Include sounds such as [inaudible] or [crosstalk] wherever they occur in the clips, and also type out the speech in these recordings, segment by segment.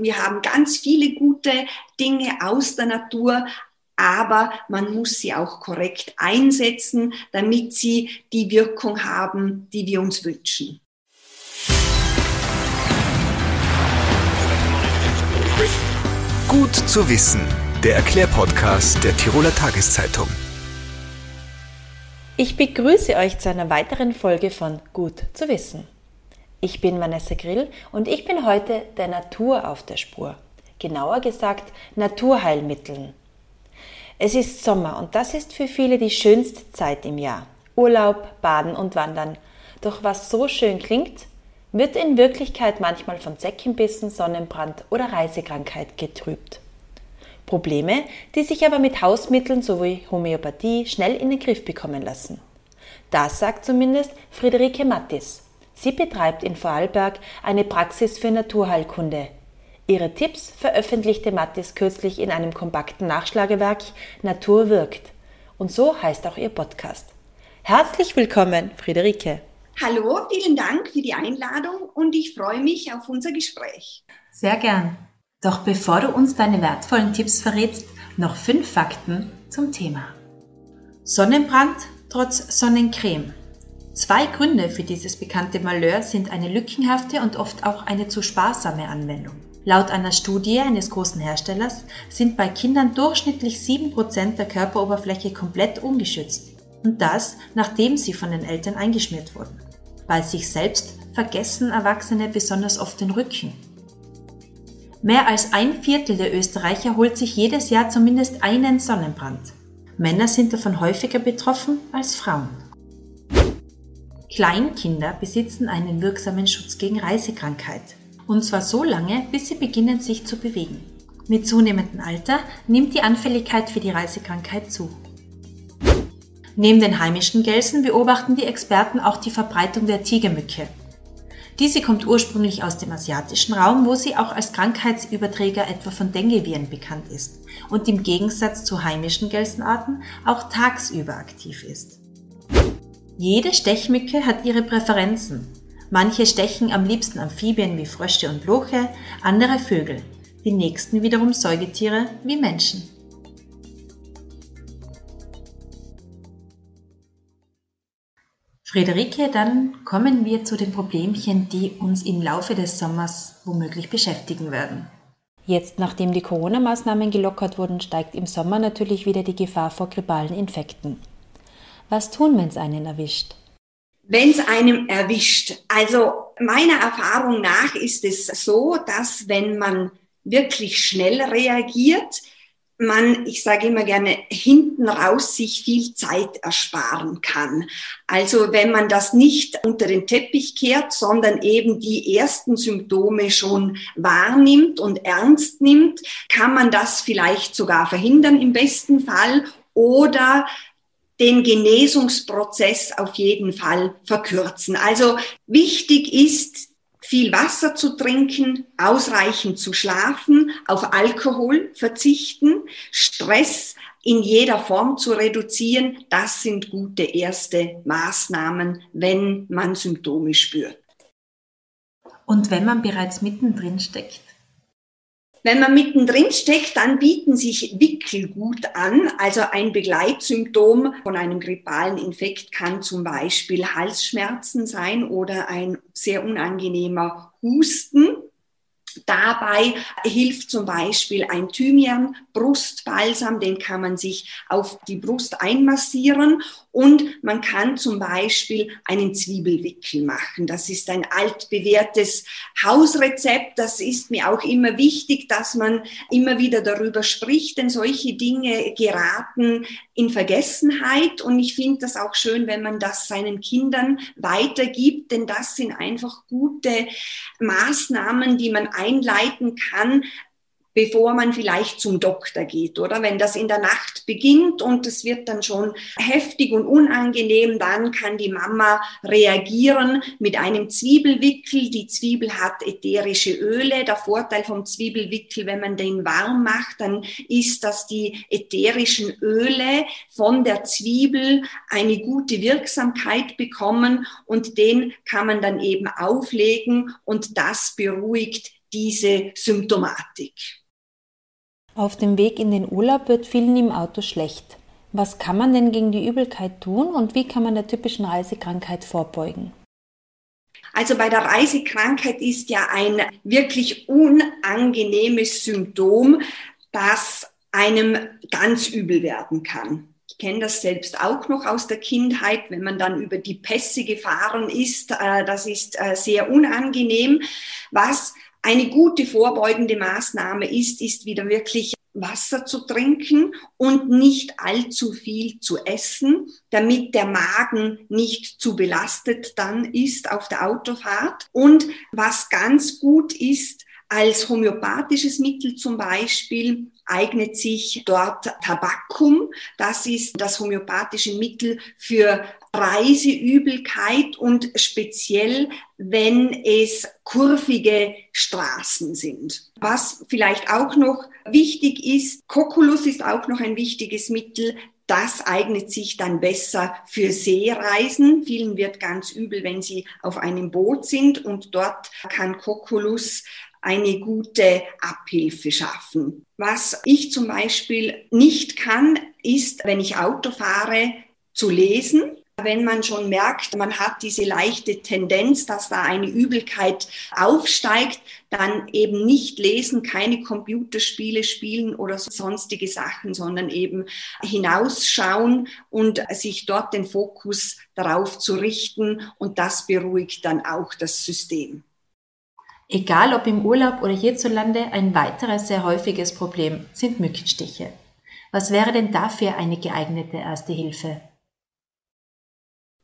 Wir haben ganz viele gute Dinge aus der Natur, aber man muss sie auch korrekt einsetzen, damit sie die Wirkung haben, die wir uns wünschen. Gut zu wissen, der Erklärpodcast der Tiroler Tageszeitung. Ich begrüße euch zu einer weiteren Folge von Gut zu wissen. Ich bin Vanessa Grill und ich bin heute der Natur auf der Spur. Genauer gesagt Naturheilmitteln. Es ist Sommer und das ist für viele die schönste Zeit im Jahr. Urlaub, Baden und Wandern. Doch was so schön klingt, wird in Wirklichkeit manchmal von Säckenbissen, Sonnenbrand oder Reisekrankheit getrübt. Probleme, die sich aber mit Hausmitteln sowie Homöopathie schnell in den Griff bekommen lassen. Das sagt zumindest Friederike Mattis. Sie betreibt in Vorarlberg eine Praxis für Naturheilkunde, Ihre Tipps veröffentlichte Mattis kürzlich in einem kompakten Nachschlagewerk Natur wirkt. Und so heißt auch ihr Podcast. Herzlich willkommen, Friederike. Hallo, vielen Dank für die Einladung und ich freue mich auf unser Gespräch. Sehr gern. Doch bevor du uns deine wertvollen Tipps verrätst, noch fünf Fakten zum Thema. Sonnenbrand trotz Sonnencreme. Zwei Gründe für dieses bekannte Malheur sind eine lückenhafte und oft auch eine zu sparsame Anwendung. Laut einer Studie eines großen Herstellers sind bei Kindern durchschnittlich 7% der Körperoberfläche komplett ungeschützt. Und das, nachdem sie von den Eltern eingeschmiert wurden. Bei sich selbst vergessen Erwachsene besonders oft den Rücken. Mehr als ein Viertel der Österreicher holt sich jedes Jahr zumindest einen Sonnenbrand. Männer sind davon häufiger betroffen als Frauen. Kleinkinder besitzen einen wirksamen Schutz gegen Reisekrankheit. Und zwar so lange, bis sie beginnen sich zu bewegen. Mit zunehmendem Alter nimmt die Anfälligkeit für die Reisekrankheit zu. Neben den heimischen Gelsen beobachten die Experten auch die Verbreitung der Tigermücke. Diese kommt ursprünglich aus dem asiatischen Raum, wo sie auch als Krankheitsüberträger etwa von Dengueviren bekannt ist und im Gegensatz zu heimischen Gelsenarten auch tagsüber aktiv ist. Jede Stechmücke hat ihre Präferenzen Manche stechen am liebsten Amphibien wie Frösche und Loche, andere Vögel, die nächsten wiederum Säugetiere wie Menschen. Friederike, dann kommen wir zu den Problemchen, die uns im Laufe des Sommers womöglich beschäftigen werden. Jetzt, nachdem die Corona-Maßnahmen gelockert wurden, steigt im Sommer natürlich wieder die Gefahr vor grippalen Infekten. Was tun, wenn es einen erwischt? wenn es einem erwischt. Also meiner Erfahrung nach ist es so, dass wenn man wirklich schnell reagiert, man, ich sage immer gerne, hinten raus sich viel Zeit ersparen kann. Also wenn man das nicht unter den Teppich kehrt, sondern eben die ersten Symptome schon wahrnimmt und ernst nimmt, kann man das vielleicht sogar verhindern im besten Fall oder den Genesungsprozess auf jeden Fall verkürzen. Also wichtig ist, viel Wasser zu trinken, ausreichend zu schlafen, auf Alkohol verzichten, Stress in jeder Form zu reduzieren. Das sind gute erste Maßnahmen, wenn man Symptome spürt. Und wenn man bereits mittendrin steckt? Wenn man mittendrin steckt, dann bieten sich Wickel gut an. Also ein Begleitsymptom von einem grippalen Infekt kann zum Beispiel Halsschmerzen sein oder ein sehr unangenehmer Husten. Dabei hilft zum Beispiel ein Thymian-Brustbalsam, den kann man sich auf die Brust einmassieren und man kann zum Beispiel einen Zwiebelwickel machen. Das ist ein altbewährtes Hausrezept. Das ist mir auch immer wichtig, dass man immer wieder darüber spricht, denn solche Dinge geraten in Vergessenheit. Und ich finde das auch schön, wenn man das seinen Kindern weitergibt, denn das sind einfach gute Maßnahmen, die man einleiten kann, bevor man vielleicht zum Doktor geht, oder? Wenn das in der Nacht beginnt und es wird dann schon heftig und unangenehm, dann kann die Mama reagieren mit einem Zwiebelwickel. Die Zwiebel hat ätherische Öle. Der Vorteil vom Zwiebelwickel, wenn man den warm macht, dann ist, dass die ätherischen Öle von der Zwiebel eine gute Wirksamkeit bekommen und den kann man dann eben auflegen und das beruhigt diese Symptomatik. Auf dem Weg in den Urlaub wird vielen im Auto schlecht. Was kann man denn gegen die Übelkeit tun und wie kann man der typischen Reisekrankheit vorbeugen? Also bei der Reisekrankheit ist ja ein wirklich unangenehmes Symptom, das einem ganz übel werden kann. Ich kenne das selbst auch noch aus der Kindheit, wenn man dann über die Pässe gefahren ist. Äh, das ist äh, sehr unangenehm. Was eine gute vorbeugende Maßnahme ist, ist wieder wirklich Wasser zu trinken und nicht allzu viel zu essen, damit der Magen nicht zu belastet dann ist auf der Autofahrt. Und was ganz gut ist, als homöopathisches Mittel zum Beispiel eignet sich dort Tabakum. Das ist das homöopathische Mittel für Reiseübelkeit und speziell, wenn es kurvige Straßen sind. Was vielleicht auch noch wichtig ist, Kokulus ist auch noch ein wichtiges Mittel, das eignet sich dann besser für Seereisen. Vielen wird ganz übel, wenn sie auf einem Boot sind und dort kann Kokulus eine gute Abhilfe schaffen. Was ich zum Beispiel nicht kann, ist, wenn ich Auto fahre, zu lesen. Wenn man schon merkt, man hat diese leichte Tendenz, dass da eine Übelkeit aufsteigt, dann eben nicht lesen, keine Computerspiele spielen oder sonstige Sachen, sondern eben hinausschauen und sich dort den Fokus darauf zu richten und das beruhigt dann auch das System. Egal ob im Urlaub oder hierzulande, ein weiteres sehr häufiges Problem sind Mückenstiche. Was wäre denn dafür eine geeignete erste Hilfe?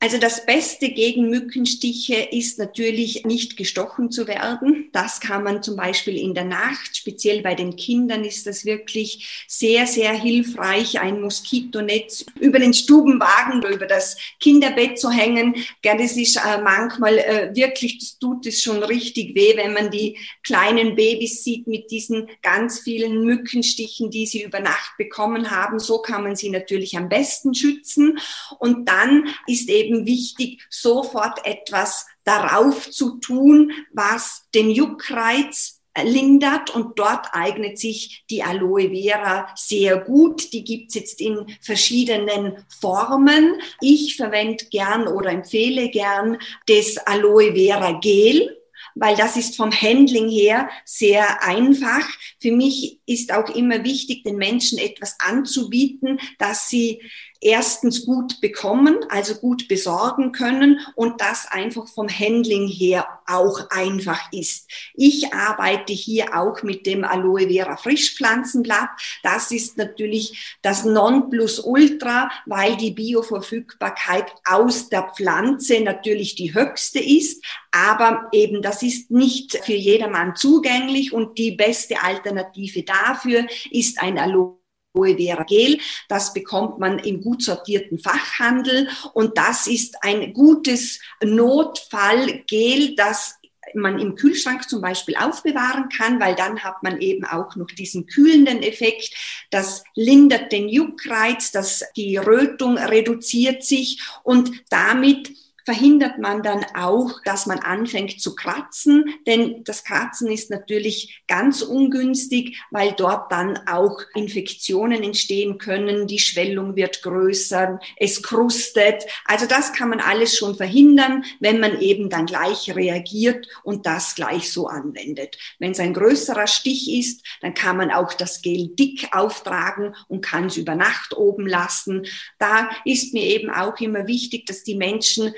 Also das Beste gegen Mückenstiche ist natürlich nicht gestochen zu werden. Das kann man zum Beispiel in der Nacht, speziell bei den Kindern ist das wirklich sehr, sehr hilfreich, ein Moskitonetz über den Stubenwagen oder über das Kinderbett zu hängen. Ja, das ist äh, manchmal äh, wirklich, das tut es schon richtig weh, wenn man die kleinen Babys sieht mit diesen ganz vielen Mückenstichen, die sie über Nacht bekommen haben. So kann man sie natürlich am besten schützen. Und dann ist eben eben wichtig, sofort etwas darauf zu tun, was den Juckreiz lindert und dort eignet sich die Aloe Vera sehr gut. Die gibt's jetzt in verschiedenen Formen. Ich verwende gern oder empfehle gern das Aloe Vera Gel weil das ist vom Handling her sehr einfach. Für mich ist auch immer wichtig, den Menschen etwas anzubieten, dass sie erstens gut bekommen, also gut besorgen können und das einfach vom Handling her auch einfach ist. Ich arbeite hier auch mit dem Aloe Vera Frischpflanzenblatt. Das ist natürlich das Nonplusultra, weil die Bioverfügbarkeit aus der Pflanze natürlich die höchste ist. Aber eben das ist nicht für jedermann zugänglich und die beste Alternative dafür ist ein Aloe Aloe Vera Gel. Das bekommt man im gut sortierten Fachhandel und das ist ein gutes Notfallgel, das man im Kühlschrank zum Beispiel aufbewahren kann, weil dann hat man eben auch noch diesen kühlenden Effekt. Das lindert den Juckreiz, das, die Rötung reduziert sich und damit verhindert man dann auch, dass man anfängt zu kratzen, denn das Kratzen ist natürlich ganz ungünstig, weil dort dann auch Infektionen entstehen können, die Schwellung wird größer, es krustet. Also das kann man alles schon verhindern, wenn man eben dann gleich reagiert und das gleich so anwendet. Wenn es ein größerer Stich ist, dann kann man auch das Gel dick auftragen und kann es über Nacht oben lassen. Da ist mir eben auch immer wichtig, dass die Menschen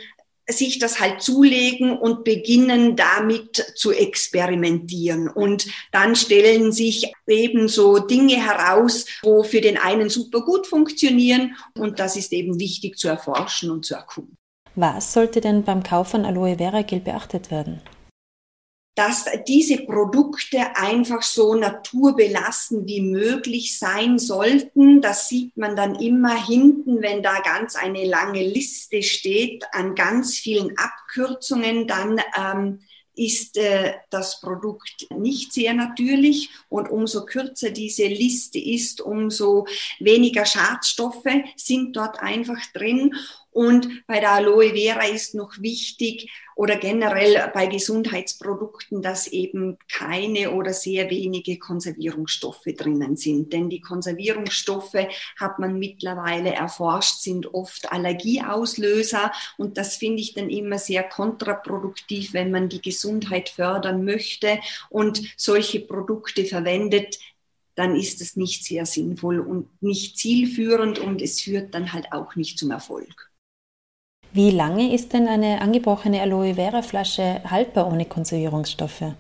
sich das halt zulegen und beginnen damit zu experimentieren. Und dann stellen sich eben so Dinge heraus, wo für den einen super gut funktionieren. Und das ist eben wichtig zu erforschen und zu erkunden. Was sollte denn beim Kauf von Aloe Vera Gel beachtet werden? Dass diese Produkte einfach so naturbelassen wie möglich sein sollten. Das sieht man dann immer hinten, wenn da ganz eine lange Liste steht an ganz vielen Abkürzungen, dann ähm, ist äh, das Produkt nicht sehr natürlich und umso kürzer diese Liste ist, umso weniger Schadstoffe sind dort einfach drin Und bei der Aloe Vera ist noch wichtig oder generell bei Gesundheitsprodukten, dass eben keine oder sehr wenige Konservierungsstoffe drinnen sind. Denn die Konservierungsstoffe hat man mittlerweile erforscht, sind oft Allergieauslöser. Und das finde ich dann immer sehr kontraproduktiv, wenn man die Gesundheit fördern möchte und solche Produkte verwendet, dann ist es nicht sehr sinnvoll und nicht zielführend und es führt dann halt auch nicht zum Erfolg. Wie lange ist denn eine angebrochene Aloe Vera Flasche haltbar ohne Konservierungsstoffe?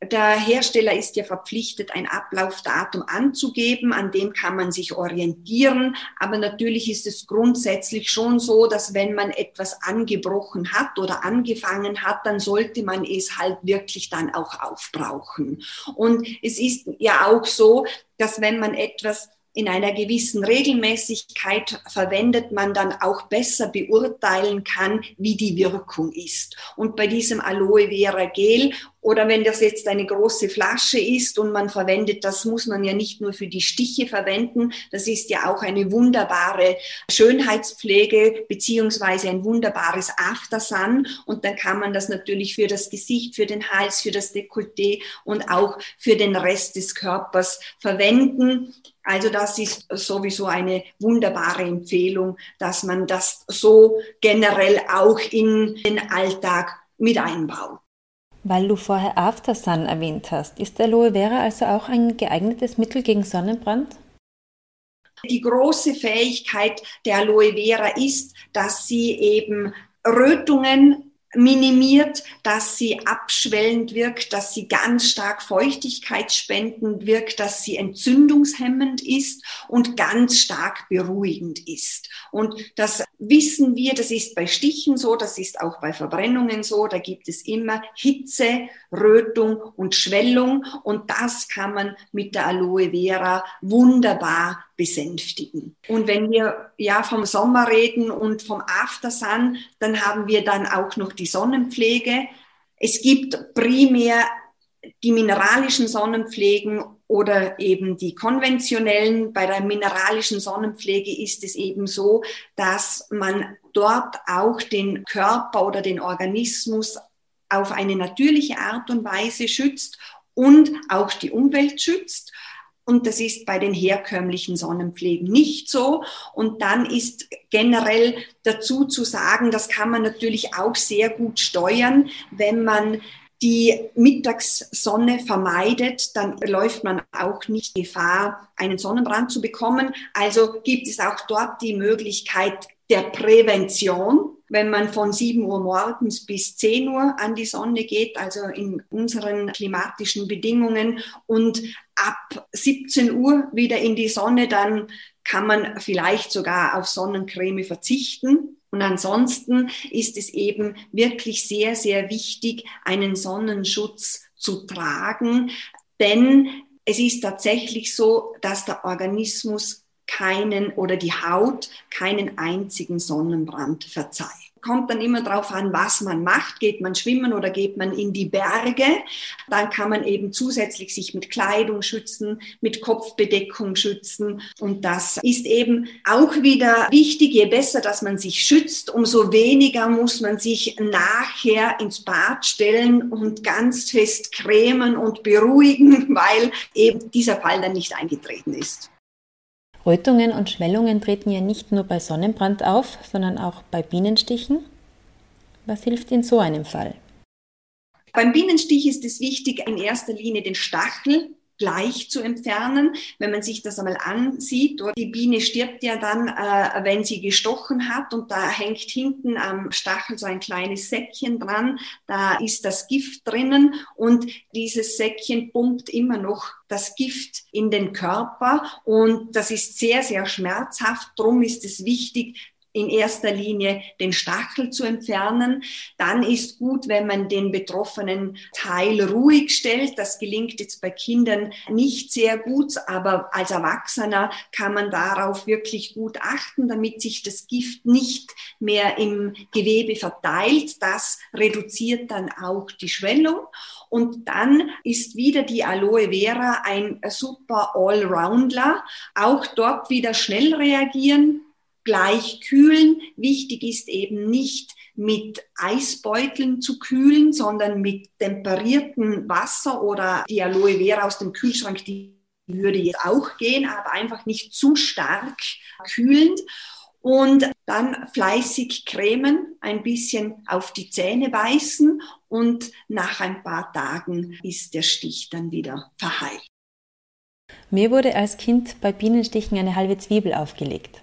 Der Hersteller ist ja verpflichtet, ein Ablaufdatum anzugeben, an dem kann man sich orientieren. Aber natürlich ist es grundsätzlich schon so, dass wenn man etwas angebrochen hat oder angefangen hat, dann sollte man es halt wirklich dann auch aufbrauchen. Und es ist ja auch so, dass wenn man etwas in einer gewissen Regelmäßigkeit verwendet, man dann auch besser beurteilen kann, wie die Wirkung ist. Und bei diesem Aloe Vera Gel oder wenn das jetzt eine große Flasche ist und man verwendet, das muss man ja nicht nur für die Stiche verwenden, das ist ja auch eine wunderbare Schönheitspflege beziehungsweise ein wunderbares Aftersun und dann kann man das natürlich für das Gesicht, für den Hals, für das Dekolleté und auch für den Rest des Körpers verwenden. Also das ist sowieso eine wunderbare Empfehlung, dass man das so generell auch in den Alltag mit einbaut. Weil du vorher Aftersun erwähnt hast, ist Aloe Vera also auch ein geeignetes Mittel gegen Sonnenbrand? Die große Fähigkeit der Aloe Vera ist, dass sie eben Rötungen minimiert, dass sie abschwellend wirkt, dass sie ganz stark feuchtigkeitsspendend wirkt, dass sie entzündungshemmend ist und ganz stark beruhigend ist. Und das wissen wir, das ist bei Stichen so, das ist auch bei Verbrennungen so, da gibt es immer Hitze, Rötung und Schwellung und das kann man mit der Aloe Vera wunderbar besänftigen. Und wenn wir ja vom Sommer reden und vom Aftersun, dann haben wir dann auch noch die Sonnenpflege. Es gibt primär die mineralischen Sonnenpflegen oder eben die konventionellen. Bei der mineralischen Sonnenpflege ist es eben so, dass man dort auch den Körper oder den Organismus auf eine natürliche Art und Weise schützt und auch die Umwelt schützt. Und das ist bei den herkömmlichen Sonnenpflegen nicht so. Und dann ist generell dazu zu sagen, das kann man natürlich auch sehr gut steuern, wenn man die Mittagssonne vermeidet, dann läuft man auch nicht Gefahr, einen Sonnenbrand zu bekommen. Also gibt es auch dort die Möglichkeit der Prävention wenn man von 7 Uhr morgens bis 10 Uhr an die Sonne geht, also in unseren klimatischen Bedingungen und ab 17 Uhr wieder in die Sonne, dann kann man vielleicht sogar auf Sonnencreme verzichten. Und ansonsten ist es eben wirklich sehr, sehr wichtig, einen Sonnenschutz zu tragen, denn es ist tatsächlich so, dass der Organismus keinen oder die Haut keinen einzigen Sonnenbrand verzeiht. Kommt dann immer darauf an, was man macht. Geht man schwimmen oder geht man in die Berge? Dann kann man eben zusätzlich sich mit Kleidung schützen, mit Kopfbedeckung schützen. Und das ist eben auch wieder wichtig. Je besser, dass man sich schützt, umso weniger muss man sich nachher ins Bad stellen und ganz fest cremen und beruhigen, [laughs] weil eben dieser Fall dann nicht eingetreten ist. Rötungen und Schwellungen treten ja nicht nur bei Sonnenbrand auf, sondern auch bei Bienenstichen. Was hilft in so einem Fall? Beim Bienenstich ist es wichtig, in erster Linie den Stachel gleich zu entfernen. Wenn man sich das einmal ansieht, die Biene stirbt ja dann, äh, wenn sie gestochen hat und da hängt hinten am Stachel so ein kleines Säckchen dran, da ist das Gift drinnen und dieses Säckchen pumpt immer noch das Gift in den Körper und das ist sehr, sehr schmerzhaft. Drum ist es wichtig, in erster Linie den Stachel zu entfernen. Dann ist gut, wenn man den betroffenen Teil ruhig stellt. Das gelingt jetzt bei Kindern nicht sehr gut, aber als Erwachsener kann man darauf wirklich gut achten, damit sich das Gift nicht mehr im Gewebe verteilt. Das reduziert dann auch die Schwellung. Und dann ist wieder die Aloe Vera ein super Allrounder. Auch dort wieder schnell reagieren, gleich kühlen. Wichtig ist eben nicht mit Eisbeuteln zu kühlen, sondern mit temperiertem Wasser oder die Aloe Vera aus dem Kühlschrank, die würde jetzt auch gehen, aber einfach nicht zu stark kühlend. Und dann fleißig cremen, ein bisschen auf die Zähne beißen und nach ein paar Tagen ist der Stich dann wieder verheilt. Mir wurde als Kind bei Bienenstichen eine halbe Zwiebel aufgelegt.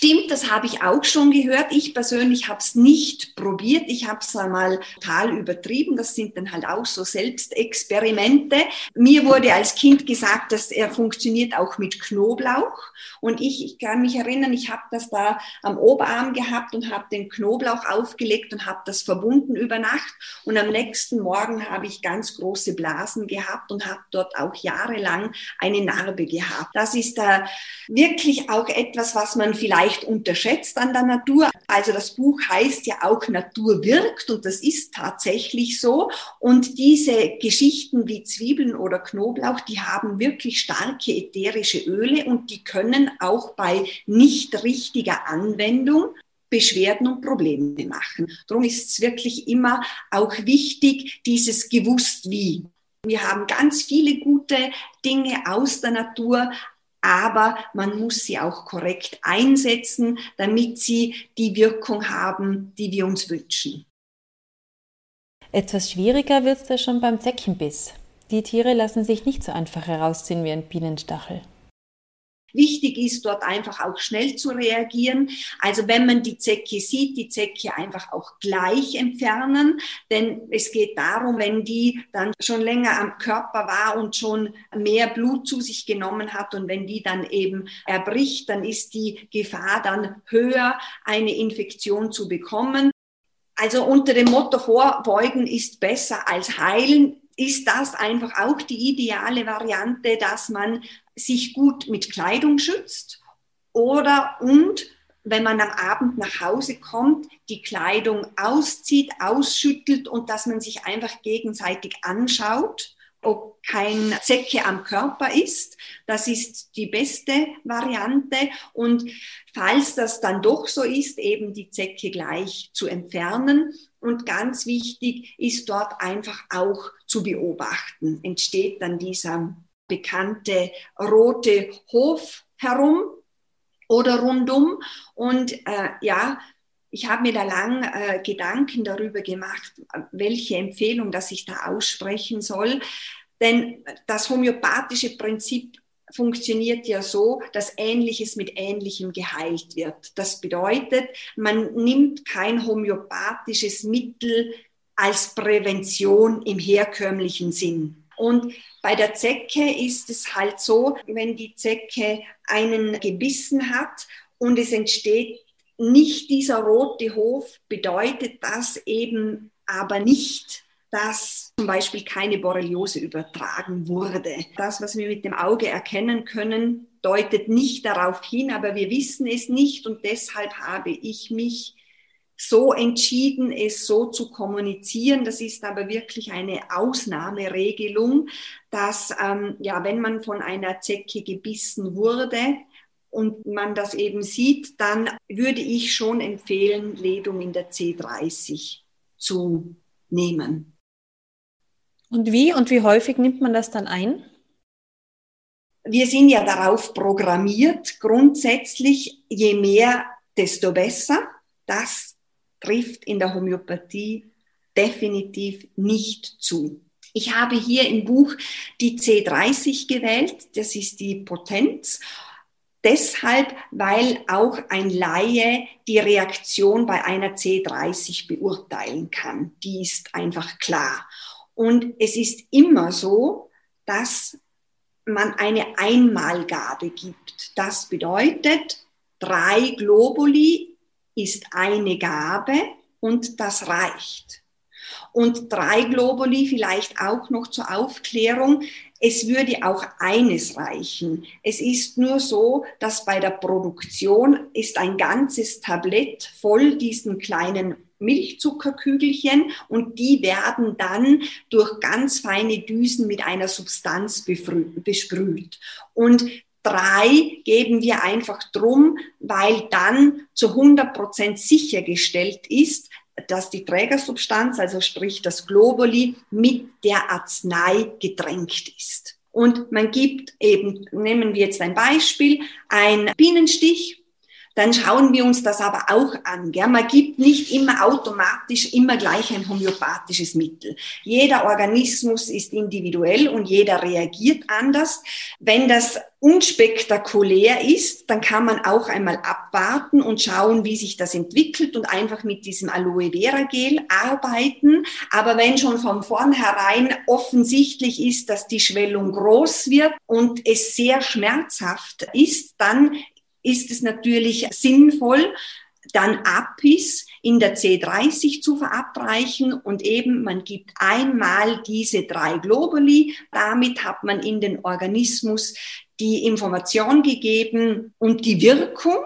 Steam das habe ich auch schon gehört. Ich persönlich habe es nicht probiert. Ich habe es einmal total übertrieben. Das sind dann halt auch so Selbstexperimente. Mir wurde als Kind gesagt, dass er funktioniert auch mit Knoblauch. Und ich, ich kann mich erinnern, ich habe das da am Oberarm gehabt und habe den Knoblauch aufgelegt und habe das verbunden über Nacht. Und am nächsten Morgen habe ich ganz große Blasen gehabt und habe dort auch jahrelang eine Narbe gehabt. Das ist da wirklich auch etwas, was man vielleicht leicht unterschätzt an der Natur. Also das Buch heißt ja auch Natur wirkt und das ist tatsächlich so. Und diese Geschichten wie Zwiebeln oder Knoblauch, die haben wirklich starke ätherische Öle und die können auch bei nicht richtiger Anwendung Beschwerden und Probleme machen. Darum ist es wirklich immer auch wichtig, dieses gewusst wie. Wir haben ganz viele gute Dinge aus der Natur, aber man muss sie auch korrekt einsetzen, damit sie die Wirkung haben, die wir uns wünschen. Etwas schwieriger wird es da schon beim Zeckenbiss. Die Tiere lassen sich nicht so einfach herausziehen wie ein Bienenstachel. Wichtig ist dort einfach auch schnell zu reagieren. Also wenn man die Zecke sieht, die Zecke einfach auch gleich entfernen, denn es geht darum, wenn die dann schon länger am Körper war und schon mehr Blut zu sich genommen hat und wenn die dann eben erbricht, dann ist die Gefahr dann höher, eine Infektion zu bekommen. Also unter dem Motto Vorbeugen ist besser als heilen ist das einfach auch die ideale Variante, dass man sich gut mit Kleidung schützt oder und wenn man am Abend nach Hause kommt, die Kleidung auszieht, ausschüttelt und dass man sich einfach gegenseitig anschaut, ob kein Zecke am Körper ist. Das ist die beste Variante. Und falls das dann doch so ist, eben die Zecke gleich zu entfernen und ganz wichtig ist dort einfach auch zu beobachten. Entsteht dann dieser bekannte rote Hof herum oder rundum. Und äh, ja, ich habe mir da lang äh, Gedanken darüber gemacht, welche Empfehlung, dass ich da aussprechen soll. Denn das homöopathische Prinzip funktioniert ja so, dass Ähnliches mit Ähnlichem geheilt wird. Das bedeutet, man nimmt kein homöopathisches Mittel als Prävention im herkömmlichen Sinn. Und bei der Zecke ist es halt so, wenn die Zecke einen gebissen hat und es entsteht nicht dieser rote Hof, bedeutet das eben aber nicht, dass zum Beispiel keine Borreliose übertragen wurde. Das, was wir mit dem Auge erkennen können, deutet nicht darauf hin, aber wir wissen es nicht und deshalb habe ich mich so entschieden, es so zu kommunizieren. Das ist aber wirklich eine Ausnahmeregelung, dass ähm, ja, wenn man von einer Zecke gebissen wurde, und man das eben sieht, dann würde ich schon empfehlen, Ledung in der C30 zu nehmen. Und wie und wie häufig nimmt man das dann ein? Wir sind ja darauf programmiert, grundsätzlich, je mehr, desto besser. Das trifft in der Homöopathie definitiv nicht zu. Ich habe hier im Buch die C30 gewählt, das ist die Potenz. Deshalb, weil auch ein Laie die Reaktion bei einer C30 beurteilen kann. Die ist einfach klar. Und es ist immer so, dass man eine Einmalgabe gibt. Das bedeutet, drei Globuli ist eine Gabe und das reicht. Und drei Globuli vielleicht auch noch zur Aufklärung. Es würde auch eines reichen. Es ist nur so, dass bei der Produktion ist ein ganzes Tablett voll diesen kleinen Milchzuckerkügelchen und die werden dann durch ganz feine Düsen mit einer Substanz besprüht. Und drei geben wir einfach drum, weil dann zu 100 Prozent sichergestellt ist, dass die Trägersubstanz, also sprich das Globuli, mit der Arznei getränkt ist. Und man gibt eben, nehmen wir jetzt ein Beispiel, ein Bienenstich dann schauen wir uns das aber auch an. Gell? Man gibt nicht immer automatisch immer gleich ein homöopathisches Mittel. Jeder Organismus ist individuell und jeder reagiert anders. Wenn das unspektakulär ist, dann kann man auch einmal abwarten und schauen, wie sich das entwickelt und einfach mit diesem Aloe Vera Gel arbeiten. Aber wenn schon von vornherein offensichtlich ist, dass die Schwellung groß wird und es sehr schmerzhaft ist, dann ist es natürlich sinnvoll, dann Apis in der C30 zu verabreichen und eben man gibt einmal diese drei Globuli. Damit hat man in den Organismus die Information gegeben und die Wirkung.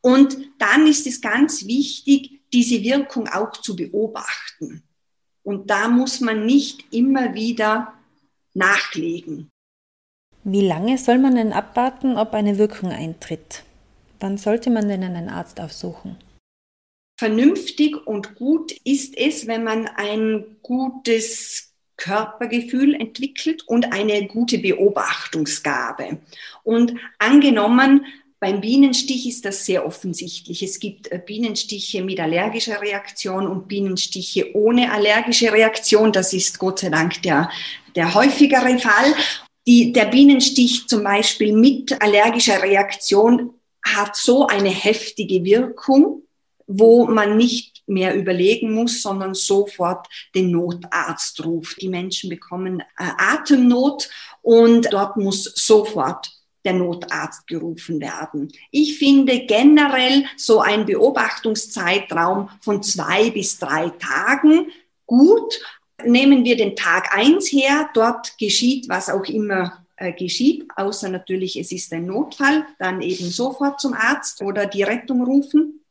Und dann ist es ganz wichtig, diese Wirkung auch zu beobachten. Und da muss man nicht immer wieder nachlegen. Wie lange soll man denn abwarten, ob eine Wirkung eintritt? Wann sollte man denn einen Arzt aufsuchen? Vernünftig und gut ist es, wenn man ein gutes Körpergefühl entwickelt und eine gute Beobachtungsgabe. Und angenommen, beim Bienenstich ist das sehr offensichtlich. Es gibt äh, Bienenstiche mit allergischer Reaktion und Bienenstiche ohne allergische Reaktion. Das ist Gott sei Dank der, der häufigere Fall. Die, der Bienenstich zum Beispiel mit allergischer Reaktion hat so eine heftige Wirkung, wo man nicht mehr überlegen muss, sondern sofort den Notarzt ruft. Die Menschen bekommen äh, Atemnot und dort muss sofort der Notarzt gerufen werden. Ich finde generell so ein Beobachtungszeitraum von zwei bis drei Tagen gut. Nehmen wir den Tag eins her, dort geschieht was auch immer äh, geschieht, außer natürlich es ist ein Notfall, dann eben sofort zum Arzt oder die Rettung rufen.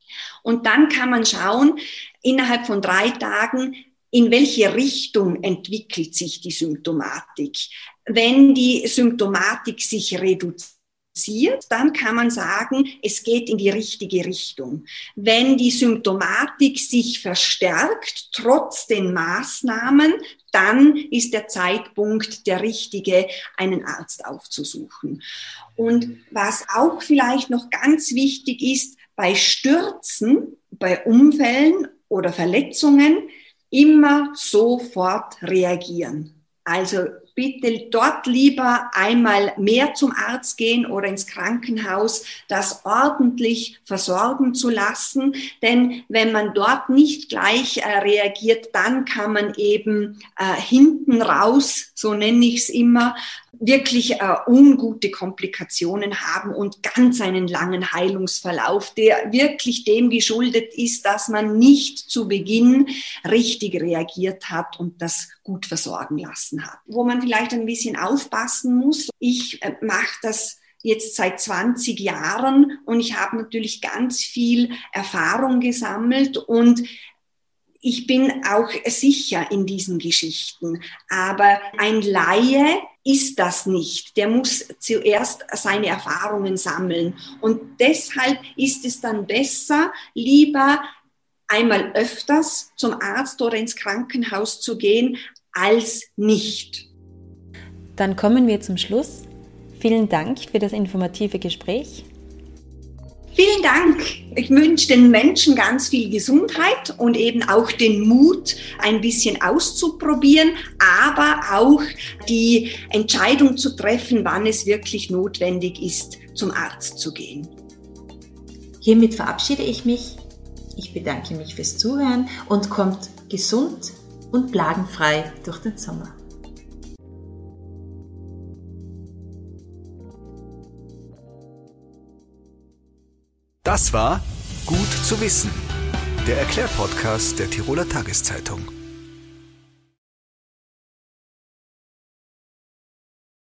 Und dann kann man schauen, innerhalb von drei Tagen, in welche Richtung entwickelt sich die Symptomatik. Wenn die Symptomatik sich reduziert, dann kann man sagen, es geht in die richtige Richtung. Wenn die Symptomatik sich verstärkt, trotz den Maßnahmen, dann ist der Zeitpunkt der richtige, einen Arzt aufzusuchen. Und was auch vielleicht noch ganz wichtig ist, bei Stürzen, bei Unfällen oder Verletzungen immer sofort reagieren. Also bitte dort lieber einmal mehr zum Arzt gehen oder ins Krankenhaus, das ordentlich versorgen zu lassen. Denn wenn man dort nicht gleich äh, reagiert, dann kann man eben äh, hinten raus, so nenne ich es immer, wirklich äh, ungute Komplikationen haben und ganz einen langen Heilungsverlauf, der wirklich dem geschuldet ist, dass man nicht zu Beginn richtig reagiert hat und das gut versorgen lassen hat. Wo man vielleicht ein bisschen aufpassen muss, ich äh, mache das jetzt seit 20 Jahren und ich habe natürlich ganz viel Erfahrung gesammelt und ich bin auch sicher in diesen Geschichten. Aber ein Laie ist das nicht. Der muss zuerst seine Erfahrungen sammeln. Und deshalb ist es dann besser, lieber einmal öfters zum Arzt oder ins Krankenhaus zu gehen, als nicht. Dann kommen wir zum Schluss. Vielen Dank für das informative Gespräch. Vielen Dank. Ich wünsche den Menschen ganz viel Gesundheit und eben auch den Mut, ein bisschen auszuprobieren, aber auch die Entscheidung zu treffen, wann es wirklich notwendig ist, zum Arzt zu gehen. Hiermit verabschiede ich mich. Ich bedanke mich fürs Zuhören und kommt gesund und plagenfrei durch den Sommer. Das war Gut zu wissen, der Erklärpodcast der Tiroler Tageszeitung.